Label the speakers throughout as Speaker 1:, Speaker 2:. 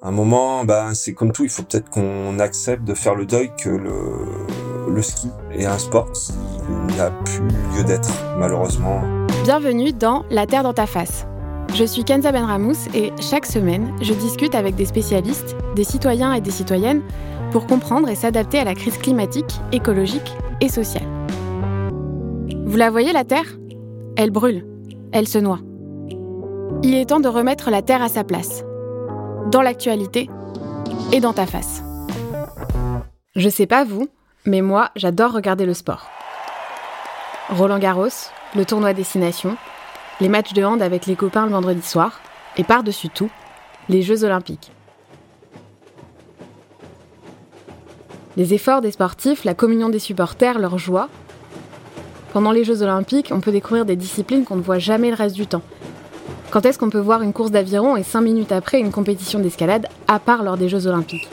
Speaker 1: À un moment, ben, c'est comme tout, il faut peut-être qu'on accepte de faire le deuil que le, le ski est un sport qui n'a plus lieu d'être, malheureusement.
Speaker 2: Bienvenue dans La Terre dans ta face. Je suis Kenza Benramous et chaque semaine, je discute avec des spécialistes, des citoyens et des citoyennes pour comprendre et s'adapter à la crise climatique, écologique et sociale. Vous la voyez, la Terre? Elle brûle, elle se noie. Il est temps de remettre la Terre à sa place dans l'actualité et dans ta face. Je sais pas vous, mais moi, j'adore regarder le sport. Roland Garros, le tournoi Destination, les matchs de hand avec les copains le vendredi soir, et par-dessus tout, les Jeux Olympiques. Les efforts des sportifs, la communion des supporters, leur joie. Pendant les Jeux Olympiques, on peut découvrir des disciplines qu'on ne voit jamais le reste du temps, quand est-ce qu'on peut voir une course d'aviron et cinq minutes après une compétition d'escalade, à part lors des Jeux Olympiques?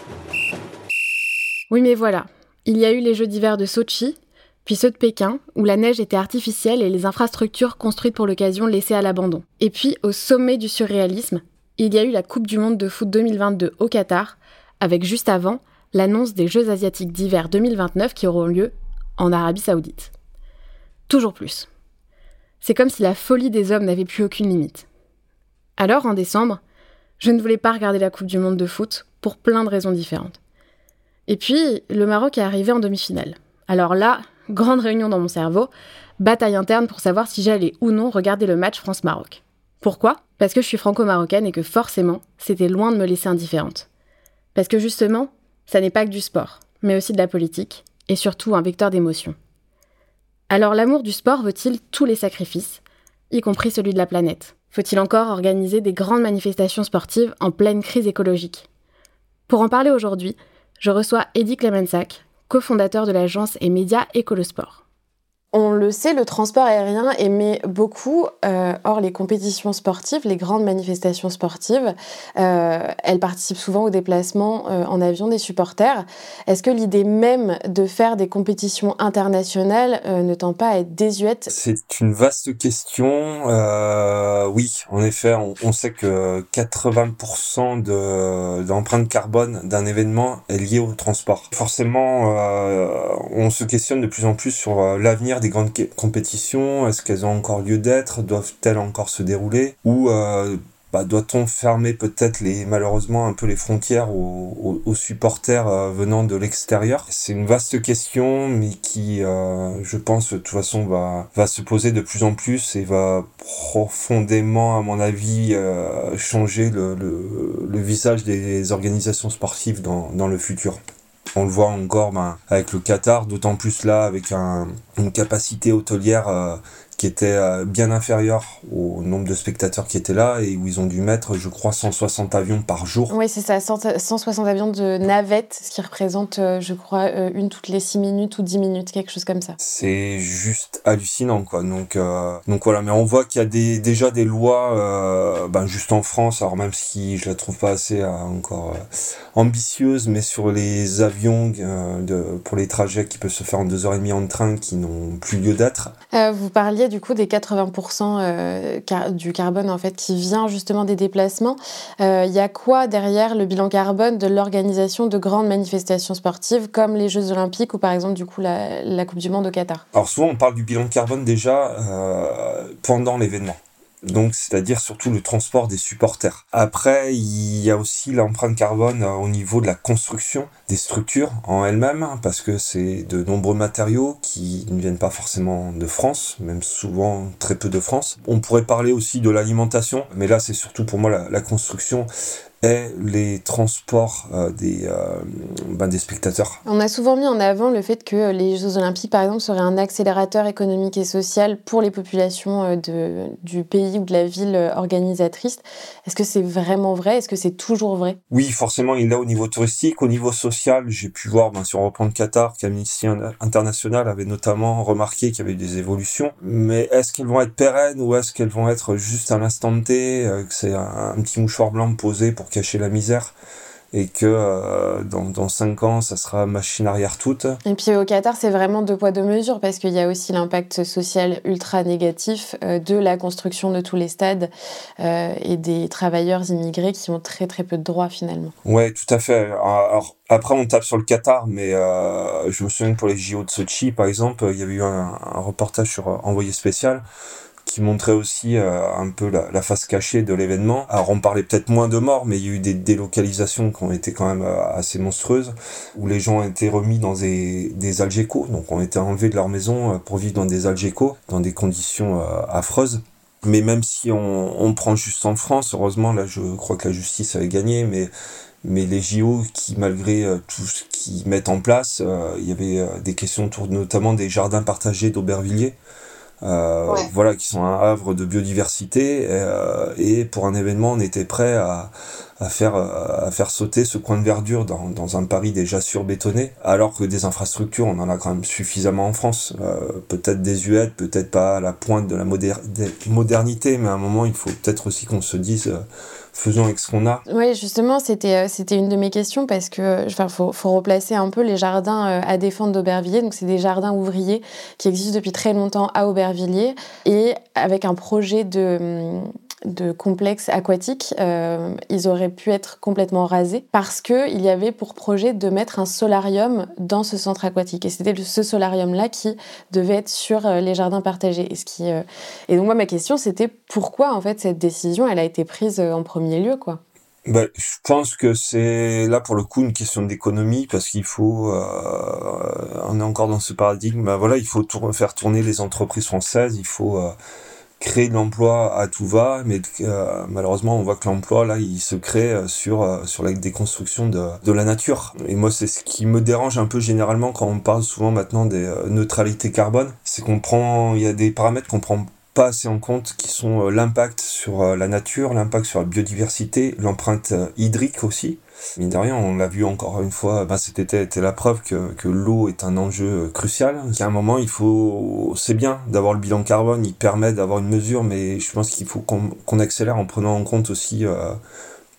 Speaker 2: Oui, mais voilà. Il y a eu les Jeux d'hiver de Sochi, puis ceux de Pékin, où la neige était artificielle et les infrastructures construites pour l'occasion laissées à l'abandon. Et puis, au sommet du surréalisme, il y a eu la Coupe du Monde de foot 2022 au Qatar, avec juste avant l'annonce des Jeux asiatiques d'hiver 2029 qui auront lieu en Arabie saoudite. Toujours plus. C'est comme si la folie des hommes n'avait plus aucune limite. Alors, en décembre, je ne voulais pas regarder la Coupe du Monde de foot pour plein de raisons différentes. Et puis, le Maroc est arrivé en demi-finale. Alors là, grande réunion dans mon cerveau, bataille interne pour savoir si j'allais ou non regarder le match France-Maroc. Pourquoi? Parce que je suis franco-marocaine et que forcément, c'était loin de me laisser indifférente. Parce que justement, ça n'est pas que du sport, mais aussi de la politique, et surtout un vecteur d'émotion. Alors l'amour du sport veut-il tous les sacrifices, y compris celui de la planète faut-il encore organiser des grandes manifestations sportives en pleine crise écologique? Pour en parler aujourd'hui, je reçois Eddie Clemensac, cofondateur de l'agence et média Écolosport. On le sait, le transport aérien émet beaucoup. Euh, or, les compétitions sportives, les grandes manifestations sportives, euh, elles participent souvent au déplacement euh, en avion des supporters. Est-ce que l'idée même de faire des compétitions internationales ne tend pas à être désuète?
Speaker 1: C'est une vaste question. oui, en effet, on, sait que 80% de, de l'empreinte carbone d'un événement est liée au transport. Forcément, on se questionne de plus en plus sur l'avenir des grandes compétitions Est-ce qu'elles ont encore lieu d'être Doivent-elles encore se dérouler Ou euh, bah, doit-on fermer peut-être les malheureusement un peu les frontières aux, supporters euh, venant de l'extérieur? C'est une vaste question, mais qui, euh, je pense, de toute façon, va se poser de plus en plus et va profondément, à mon avis, changer le, visage des organisations sportives dans le futur. On le voit encore ben, avec le Qatar, d'autant plus là avec un, une capacité hôtelière euh, qui était euh, bien inférieur au nombre de spectateurs qui étaient là et où ils ont dû mettre, je crois, 160 avions par jour.
Speaker 2: Oui, c'est ça, 160 avions de navette, ce qui représente, euh, je crois, euh, une toutes les 6 minutes ou 10 minutes, quelque chose comme ça.
Speaker 1: C'est juste hallucinant, quoi. Donc, donc voilà, mais on voit qu'il y a des, déjà des lois, ben, juste en France, alors même si je la trouve pas assez encore ambitieuse, mais sur les avions de, pour les trajets qui peuvent se faire en 2h30 en train qui n'ont plus lieu d'être.
Speaker 2: vous parliez du coup des 80% euh, du carbone en fait qui vient justement des déplacements. Il euh, y a quoi derrière le bilan carbone de l'organisation de grandes manifestations sportives comme les Jeux Olympiques ou par exemple du coup la, Coupe du Monde au Qatar?
Speaker 1: Alors souvent on parle du bilan carbone déjà euh, pendant l'événement donc c'est-à-dire surtout le transport des supporters. Après, il y a aussi l'empreinte carbone euh, au niveau de la construction des structures en elles-mêmes, hein, parce que c'est de nombreux matériaux qui ne viennent pas forcément de France, même souvent très peu de France. On pourrait parler aussi de l'alimentation, mais là c'est surtout pour moi la, la construction les transports euh, des, euh, ben, des spectateurs.
Speaker 2: On a souvent mis en avant le fait que les Jeux Olympiques, par exemple, seraient un accélérateur économique et social pour les populations euh, de, du pays ou de la ville organisatrice. Est-ce que c'est vraiment vrai? Est-ce que c'est toujours vrai?
Speaker 1: Oui, forcément, il est au niveau touristique. Au niveau social, j'ai pu voir, ben, si on reprend le Qatar, qu'Amnesty International avait notamment remarqué qu'il y avait des évolutions. Mais est-ce qu'elles vont être pérennes ou est-ce qu'elles vont être juste à l'instant T, que c'est un, un petit mouchoir blanc posé pour cacher la misère et que euh, dans, dans cinq ans, ça sera machine arrière toute.
Speaker 2: Et puis au Qatar, c'est vraiment deux poids, deux mesures, parce qu'il y a aussi l'impact social ultra négatif euh, de la construction de tous les stades euh, et des travailleurs immigrés qui ont très très peu de droits finalement.
Speaker 1: Ouais, tout à fait. Alors, après, on tape sur le Qatar, mais je me souviens que pour les JO de Sochi, par exemple, il y avait eu un, un reportage sur Envoyé spécial qui montrait aussi euh, un peu la, face cachée de l'événement. Alors on parlait peut-être moins de morts, mais il y a eu des délocalisations qui ont été quand même euh, assez monstrueuses, où les gens ont été remis dans des, algécos, donc ont été enlevés de leur maison euh, pour vivre dans des algécos, dans des conditions affreuses. Mais même si on, prend juste en France, heureusement, là je crois que la justice avait gagné, mais mais les JO qui malgré tout ce qu'ils mettent en place, il y avait des questions autour notamment des jardins partagés d'Aubervilliers euh, voilà, qui sont un havre de biodiversité. Euh, et pour un événement, on était prêt à, à faire à faire sauter ce coin de verdure dans, dans un Paris déjà surbétonné, alors que des infrastructures, on en a quand même suffisamment en France. Euh, peut-être désuètes, peut-être pas à la pointe de la modernité, mais à un moment, il faut peut-être aussi qu'on se dise faisons avec ce qu'on a.
Speaker 2: Oui, justement, c'était euh, c'était une de mes questions parce que enfin faut, faut replacer un peu les jardins euh, à défendre d'Aubervilliers. Donc c'est des jardins ouvriers qui existent depuis très longtemps à Aubervilliers et avec un projet de hum, de complexe aquatique, euh, ils auraient pu être complètement rasés parce qu'il y avait pour projet de mettre un solarium dans ce centre aquatique. Et c'était ce solarium-là qui devait être sur euh, les jardins partagés. Et, ce qui, euh, et donc moi, ma question, c'était pourquoi en fait cette décision, elle a été prise en premier lieu, quoi?
Speaker 1: Bah, je pense que c'est là pour le coup une question d'économie parce qu'il faut, on est encore dans ce paradigme. Bah, voilà, il faut faire tourner les entreprises françaises. Il faut créer de l'emploi à tout va, mais euh, malheureusement on voit que l'emploi là il se crée euh, sur euh, sur la déconstruction de, de la nature. Et moi c'est ce qui me dérange un peu généralement quand on parle souvent maintenant des neutralités carbone, c'est qu'on prend il y a des paramètres qu'on prend pas assez en compte qui sont l'impact sur la nature, l'impact sur la biodiversité, l'empreinte hydrique aussi. Mine de rien, on l'a vu encore une fois, ben, cet été était la preuve que, que l'eau est un enjeu crucial. Qu'à un moment, il faut, c'est bien d'avoir le bilan carbone, il permet d'avoir une mesure, mais je pense qu'il faut qu'on accélère en prenant en compte aussi euh,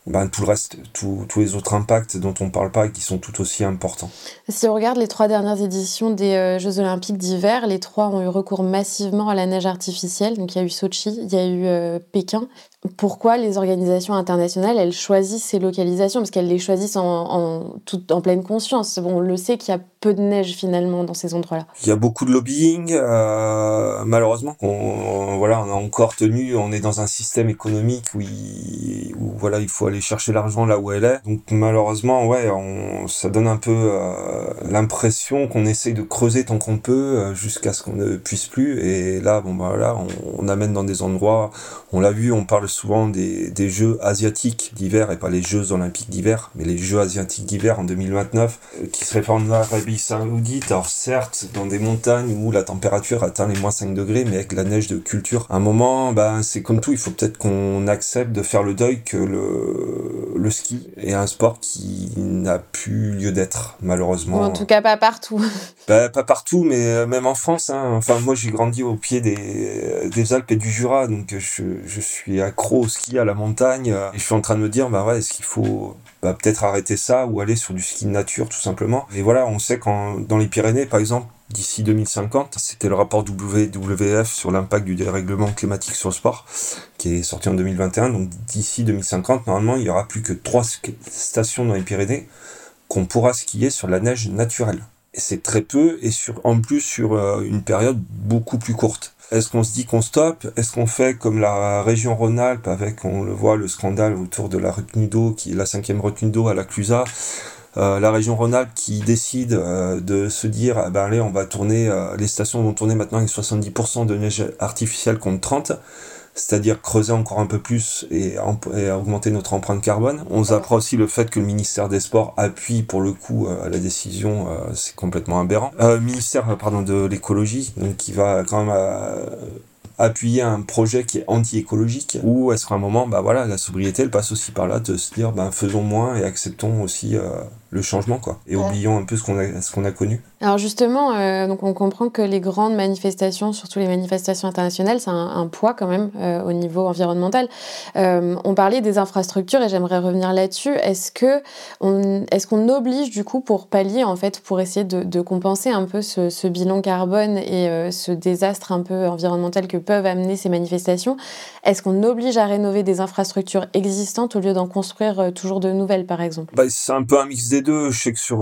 Speaker 1: ben, tout le reste, tous les autres impacts dont on ne parle pas et qui sont tout aussi importants.
Speaker 2: Si on regarde les trois dernières éditions des euh, Jeux Olympiques d'hiver, les trois ont eu recours massivement à la neige artificielle. Donc il y a eu Sochi, il y a eu euh, Pékin. Pourquoi les organisations internationales, elles choisissent ces localisations Parce qu'elles les choisissent en, en, en pleine conscience. Bon, on le sait qu'il y a peu de neige finalement dans ces endroits-là.
Speaker 1: Il y a beaucoup de lobbying, euh, malheureusement. On, voilà, on a encore tenu, on est dans un système économique où, où voilà, il faut aller chercher l'argent là où elle est. Donc malheureusement, ouais, ça donne un peu euh, l'impression qu'on essaye de creuser tant qu'on peut euh, jusqu'à ce qu'on ne puisse plus. Et là, bon bah on, on amène dans des endroits, on l'a vu, on parle souvent des, des Jeux asiatiques d'hiver et pas les Jeux olympiques d'hiver, mais les Jeux asiatiques d'hiver en 2029 euh, qui seraient faits en Arabie Saoudite. Alors certes, dans des montagnes où la température atteint les moins 5 degrés, mais avec la neige de culture. À un moment, ben c'est comme tout, il faut peut-être qu'on accepte de faire le deuil que le le ski est un sport qui n'a plus lieu d'être, malheureusement.
Speaker 2: en tout cas, pas partout.
Speaker 1: Bah, pas partout, mais euh, même en France. Hein. Enfin, moi, j'ai grandi au pied des, des Alpes et du Jura, donc je, je suis accro au ski, à la montagne. Et je suis en train de me dire, bah ouais, est-ce qu'il faut bah, peut-être arrêter ça ou aller sur du ski de nature, tout simplement. Et voilà, on sait qu'en dans les Pyrénées, par exemple, d'ici 2050. C'était le rapport WWF sur l'impact du dérèglement climatique sur le sport, qui est sorti en 2021. Donc d'ici 2050, normalement, il y aura plus que trois stations dans les Pyrénées qu'on pourra skier sur la neige naturelle. Et c'est très peu, et sur, en plus sur euh, une période beaucoup plus courte. Est-ce qu'on se dit qu'on stoppe? Est-ce qu'on fait comme la région Rhône-Alpes avec, on le voit, le scandale autour de la retenue d'eau, qui est la cinquième retenue d'eau à la Clusa euh, la région Rhône-Alpes qui décide euh, de se dire ah ben allez on va tourner euh, les stations vont tourner maintenant avec 70% de neige artificielle contre 30 c'est-à-dire creuser encore un peu plus et, augmenter notre empreinte carbone. On apprend aussi le fait que le ministère des Sports appuie pour le coup la décision, c'est complètement aberrant. ministère pardon de l'écologie, qui va quand même appuyer un projet qui est anti-écologique ou est-ce un moment bah voilà la sobriété elle passe aussi par là de se dire ben faisons moins et acceptons aussi le changement, quoi. Et oublions un peu ce qu'on a, ce qu'on a connu.
Speaker 2: Alors justement, euh, donc on comprend que les grandes manifestations, surtout les manifestations internationales, c'est un, poids quand même euh, au niveau environnemental. Euh, on parlait des infrastructures et j'aimerais revenir là-dessus. Est-ce que on, est-ce qu'on oblige du coup pour pallier en fait, pour essayer de, de compenser un peu ce, ce bilan carbone et ce désastre un peu environnemental que peuvent amener ces manifestations, est-ce qu'on oblige à rénover des infrastructures existantes au lieu d'en construire toujours de nouvelles, par exemple?
Speaker 1: Bah, C'est un peu un mix des Je sais que sur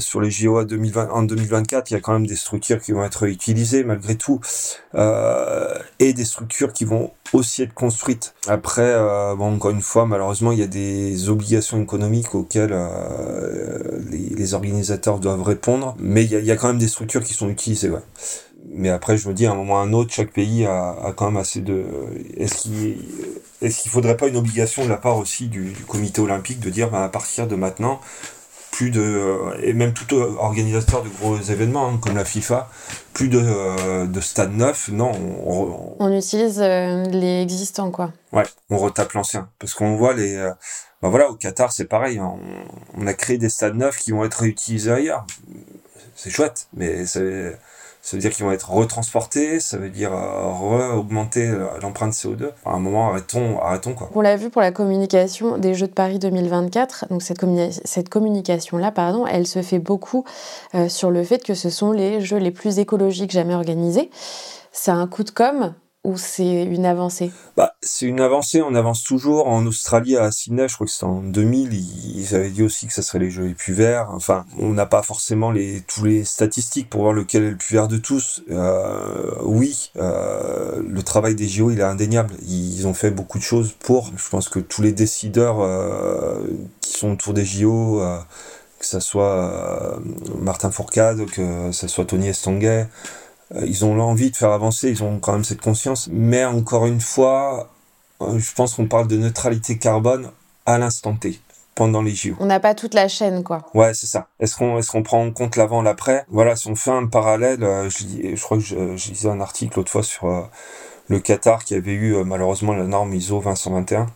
Speaker 1: sur les JO 2020 en 2024, il y a quand même des structures qui vont être utilisées malgré tout, euh, et des structures qui vont aussi être construites. Après, euh, encore une fois, malheureusement, il y a des obligations économiques auxquelles euh, les, organisateurs doivent répondre, mais il y, a, quand même des structures qui sont utilisées. Mais après, je me dis, à un moment ou à un autre, chaque pays a, quand même assez de... Est-ce qu'il est-ce qu'il faudrait pas une obligation de la part aussi du, comité olympique de dire, ben, à partir de maintenant, plus de et même tout organisateur de gros événements hein, comme la FIFA, plus de, euh, de stades neufs, non.
Speaker 2: On, utilise euh, les existants quoi.
Speaker 1: Ouais, on retape l'ancien parce qu'on voit les. Euh, bah voilà, au Qatar c'est pareil, hein. on, on, a créé des stades neufs qui vont être réutilisés ailleurs. C'est chouette, mais c'est ça veut dire qu'ils vont être retransportés, ça veut dire euh, augmenter euh, l'empreinte CO2. à un moment, arrêtons, arrêtons quoi.
Speaker 2: On l'a vu pour la communication des Jeux de Paris 2024. Donc cette, cette communication-là, pardon, elle se fait beaucoup euh, sur le fait que ce sont les Jeux les plus écologiques jamais organisés. C'est un coup de com' ou c'est une avancée?
Speaker 1: Bah, C'est une avancée, on avance toujours. En Australie, à Sydney, je crois que c'était en 2000, ils avaient dit aussi que ça serait les jeux les plus verts. Enfin, on n'a pas forcément les, tous les statistiques pour voir lequel est le plus vert de tous. Euh, oui, euh, le travail des JO, il est indéniable. Ils ont fait beaucoup de choses pour. Je pense que tous les décideurs euh, qui sont autour des JO, que ce soit Martin Fourcade, que ce soit Tony Estanguet, ils ont l'envie de faire avancer, ils ont quand même cette conscience. Mais encore une fois, euh, je pense qu'on parle de neutralité carbone à l'instant T pendant les JO.
Speaker 2: On n'a pas toute la chaîne, quoi.
Speaker 1: Ouais, c'est ça. Est-ce qu'on prend en compte l'avant, l'après? Voilà, si on fait un parallèle, euh, je, je crois que je, je, lisais un article l'autre fois sur le Qatar qui avait eu malheureusement la norme ISO 20121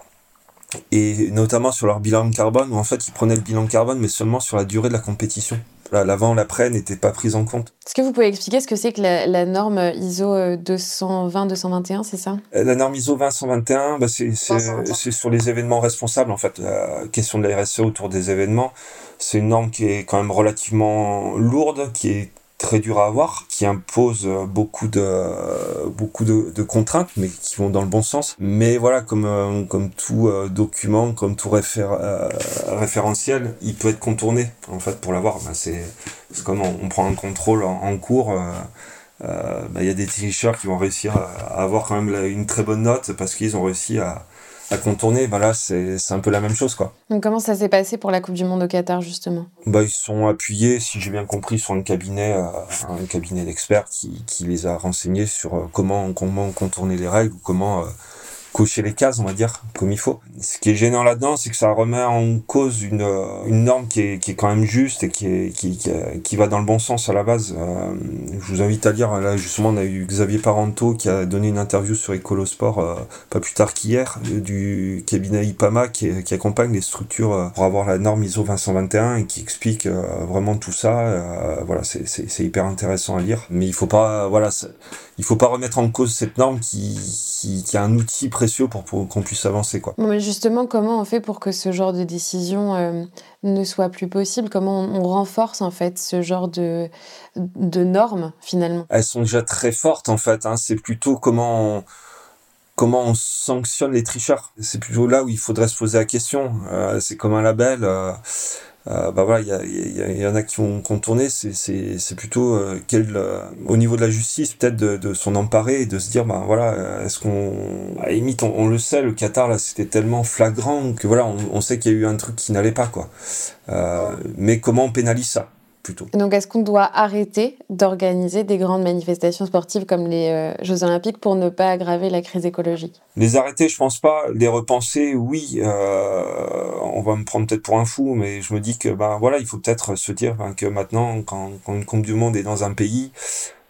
Speaker 1: et notamment sur leur bilan carbone où en fait ils prenaient le bilan carbone mais seulement sur la durée de la compétition l'avant, l'après n'était pas prise en compte.
Speaker 2: Est-ce que vous pouvez expliquer ce que c'est que la, norme ISO 220-221, c'est ça?
Speaker 1: Euh, La norme ISO 221, bah c'est sur les événements responsables, en fait. La question de la RSE autour des événements, c'est une norme qui est quand même relativement lourde, qui est très dur à avoir, qui impose euh, beaucoup de beaucoup de, contraintes, mais qui vont dans le bon sens. Mais voilà, comme euh, comme tout euh, document, comme tout référ référentiel, il peut être contourné. En fait, pour l'avoir, ben, c'est comme on, prend un contrôle en, cours. Il ben, y a des tricheurs qui vont réussir à avoir quand même une très bonne note parce qu'ils ont réussi à, à contourner, bah là c'est un peu la même chose quoi.
Speaker 2: Donc comment ça s'est passé pour la Coupe du Monde au Qatar justement?
Speaker 1: Bah ils sont appuyés, si j'ai bien compris, sur un cabinet, euh, un cabinet d'experts qui, qui les a renseignés sur euh, comment comment contourner les règles ou comment euh, cocher les cases, on va dire, comme il faut. Ce qui est gênant là-dedans, c'est que ça remet en cause une, euh, une norme qui est, qui est quand même juste et qui, est, qui, qui, qui va dans le bon sens à la base. Euh, je vous invite à lire, là justement, on a eu Xavier Parento qui a donné une interview sur Ecolosport euh, pas plus tard qu'hier, du cabinet IPAMA qui, accompagne les structures pour avoir la norme ISO 221 et qui explique vraiment tout ça. voilà, c'est hyper intéressant à lire. Mais il faut pas, voilà, il faut pas remettre en cause cette norme qui, qui, qui a un outil précieux pour, pour qu'on puisse avancer. Quoi.
Speaker 2: mais justement, comment on fait pour que ce genre de décision euh, ne soit plus possible? Comment on, renforce en fait ce genre de, de normes finalement?
Speaker 1: Elles sont déjà très fortes en fait. Hein. C'est plutôt comment on, comment on sanctionne les tricheurs. C'est plutôt là où il faudrait se poser la question. Euh, c'est comme un label. Euh, bah voilà, il y, y, y, en a qui vont contourner. C'est plutôt euh, quel, euh, au niveau de la justice, peut-être de, de s'en emparer et de se dire, bah voilà, euh, est-ce qu'on, à limite, on, on, le sait, le Qatar là, c'était tellement flagrant que voilà, on, on sait qu'il y a eu un truc qui n'allait pas quoi. mais comment on pénalise ça?
Speaker 2: Donc, est-ce qu'on doit arrêter d'organiser des grandes manifestations sportives comme les euh, Jeux Olympiques pour ne pas aggraver la crise écologique?
Speaker 1: Les arrêter, je pense pas. Les repenser, oui. Euh, on va me prendre peut-être pour un fou, mais je me dis que ben voilà, il faut peut-être se dire ben, que maintenant, quand, quand, une Coupe du Monde est dans un pays,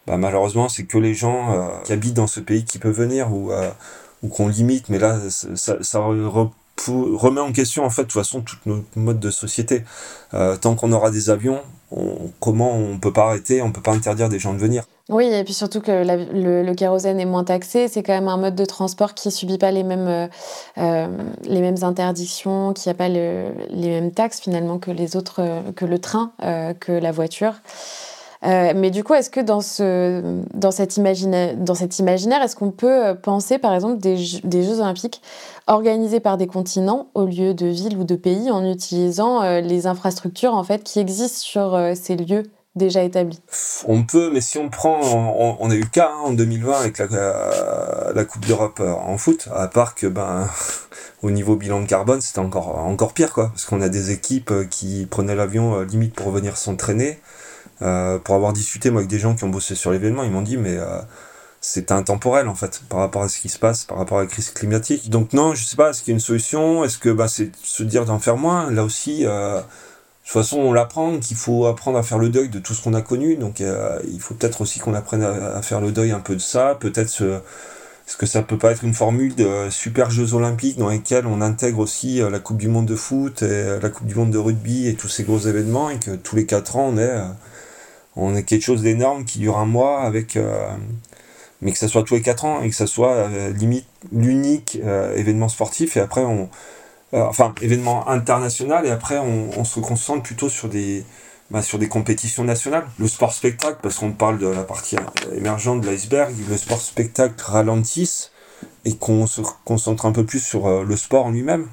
Speaker 1: ben, malheureusement, c'est que les gens euh, qui habitent dans ce pays qui peuvent venir ou ou qu'on limite. Mais là, ça, ça, remet en question en fait de toute façon tout notre mode de société. Euh, tant qu'on aura des avions, comment on peut pas arrêter, on peut pas interdire des gens de venir.
Speaker 2: Oui, et puis surtout que le, kérosène est moins taxé, c'est quand même un mode de transport qui subit pas les mêmes, euh, euh, les mêmes interdictions, qui a pas les mêmes taxes finalement que les autres, que le train, que la voiture. Euh, mais du coup, est-ce que dans, ce, dans, cet, imaginaire, dans cet imaginaire, est-ce qu'on peut euh, penser par exemple des, Jeux olympiques organisés par des continents au lieu de villes ou de pays en utilisant euh, les infrastructures en fait, qui existent sur ces lieux déjà établis?
Speaker 1: On peut, mais si on prend, on, a eu le cas hein, en 2020 avec la, la Coupe d'Europe en foot, à part que ben au niveau bilan de carbone, c'était encore encore pire quoi, parce qu'on a des équipes qui prenaient l'avion limite pour venir s'entraîner. Euh, pour avoir discuté moi avec des gens qui ont bossé sur l'événement, ils m'ont dit mais euh, c'est intemporel en fait par rapport à ce qui se passe, par rapport à la crise climatique. Donc non, je sais pas, est-ce qu'il y a une solution? Est-ce que bah, c'est se dire d'en faire moins? Là aussi, euh, de toute façon, on l'apprend qu'il faut apprendre à faire le deuil de tout ce qu'on a connu. Donc il faut peut-être aussi qu'on apprenne à, faire le deuil un peu de ça. Peut-être ce, est-ce que ça peut pas être une formule de super Jeux Olympiques dans lesquels on intègre aussi la Coupe du Monde de foot et la Coupe du Monde de rugby et tous ces gros événements et que tous les quatre ans on est on est quelque chose d'énorme qui dure un mois avec euh, mais que ça soit tous les quatre ans et que ça soit euh, limite l'unique euh, événement sportif. Et après on enfin événement international. Et après on, se concentre plutôt sur des bah, sur des compétitions nationales. Le sport spectacle parce qu'on parle de la partie émergente de l'iceberg le sport spectacle ralentisse et qu'on se concentre un peu plus sur le sport en lui-même,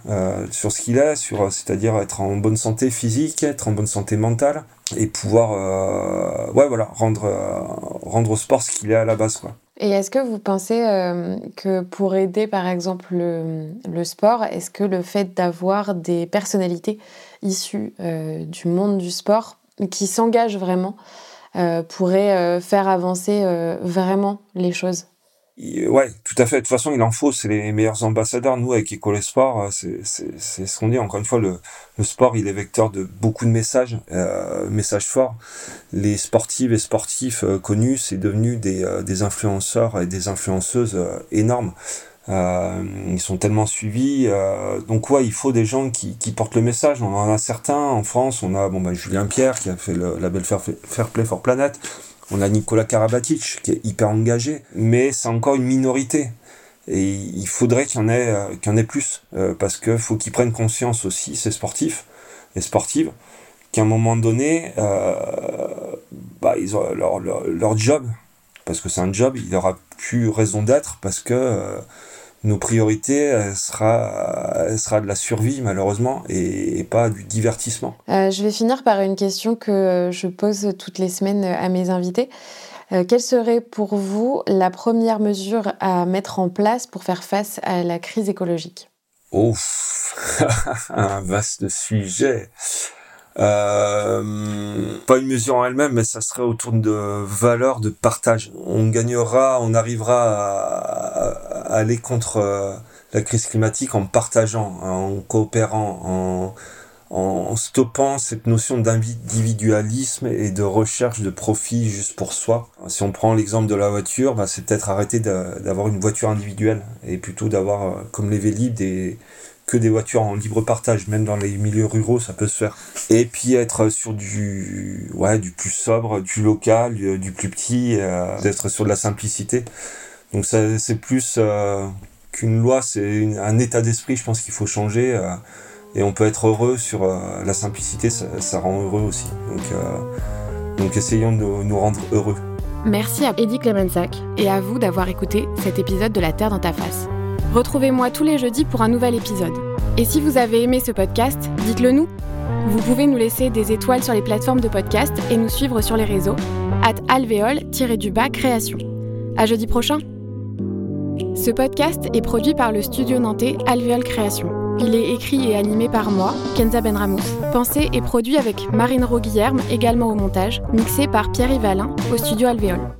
Speaker 1: sur ce qu'il est, sur c'est-à-dire être en bonne santé physique, être en bonne santé mentale, et pouvoir euh, ouais voilà rendre euh, rendre au sport ce qu'il est à la base quoi.
Speaker 2: Et est-ce que vous pensez euh, que pour aider par exemple le, le sport, est-ce que le fait d'avoir des personnalités issues du monde du sport qui s'engagent vraiment pourrait faire avancer vraiment les choses?
Speaker 1: Ouais, tout à fait. De toute façon, il en faut. C'est les meilleurs ambassadeurs. Nous, avec École Sport, euh, c'est ce qu'on dit. Encore une fois, le, le, sport, il est vecteur de beaucoup de messages, euh, messages forts. Les sportives et sportifs euh, connus, c'est devenu des, des influenceurs et des influenceuses énormes. ils sont tellement suivis. donc ouais, il faut des gens qui, qui portent le message. On en a certains en France. On a bon bah Julien Pierre qui a fait le label Fair, Fair Play for Planet. On a Nicolas Karabatic qui est hyper engagé, mais c'est encore une minorité. Et il faudrait qu'il y en ait, euh, plus, euh, parce qu'il faut qu'ils prennent conscience aussi, ces sportifs et sportives, qu'à un moment donné, euh, bah, ils ont leur, leur, leur, job, parce que c'est un job, il aura plus raison d'être, parce que nos priorités, sera, sera de la survie malheureusement et, pas du divertissement.
Speaker 2: Euh, je vais finir par une question que je pose toutes les semaines à mes invités. Euh, quelle serait pour vous la première mesure à mettre en place pour faire face à la crise écologique?
Speaker 1: Ouf, un vaste sujet. Euh, pas une mesure en elle-même, mais ça serait autour de valeurs de partage. On gagnera, on arrivera à, aller contre euh, la crise climatique en partageant, en coopérant, en, stoppant cette notion d'individualisme et de recherche de profit juste pour soi. Si on prend l'exemple de la voiture, bah, c'est peut-être arrêter d'avoir une voiture individuelle et plutôt d'avoir, euh, comme les Vélib, des que des voitures en libre partage, même dans les milieux ruraux, ça peut se faire. Et puis être sur du, ouais, du plus sobre, du local, du, plus petit, euh, d'être sur de la simplicité. Donc ça, c'est plus euh, qu'une loi, c'est un état d'esprit, je pense qu'il faut changer. Euh, et on peut être heureux sur la simplicité, ça, ça, rend heureux aussi. Donc, donc essayons de nous rendre heureux.
Speaker 2: Merci à Eddie Clemensac et à vous d'avoir écouté cet épisode de La Terre dans ta face. Retrouvez-moi tous les jeudis pour un nouvel épisode. Et si vous avez aimé ce podcast, dites-le nous. Vous pouvez nous laisser des étoiles sur les plateformes de podcast et nous suivre sur les réseaux at alvéole-du-bas création. À jeudi prochain. Ce podcast est produit par le studio nantais Alvéole Création. Il est écrit et animé par moi, Kenza Benramous. Pensé et produit avec Marine Roguillerme, également au montage, mixé par Pierre Yvalin au studio Alvéole.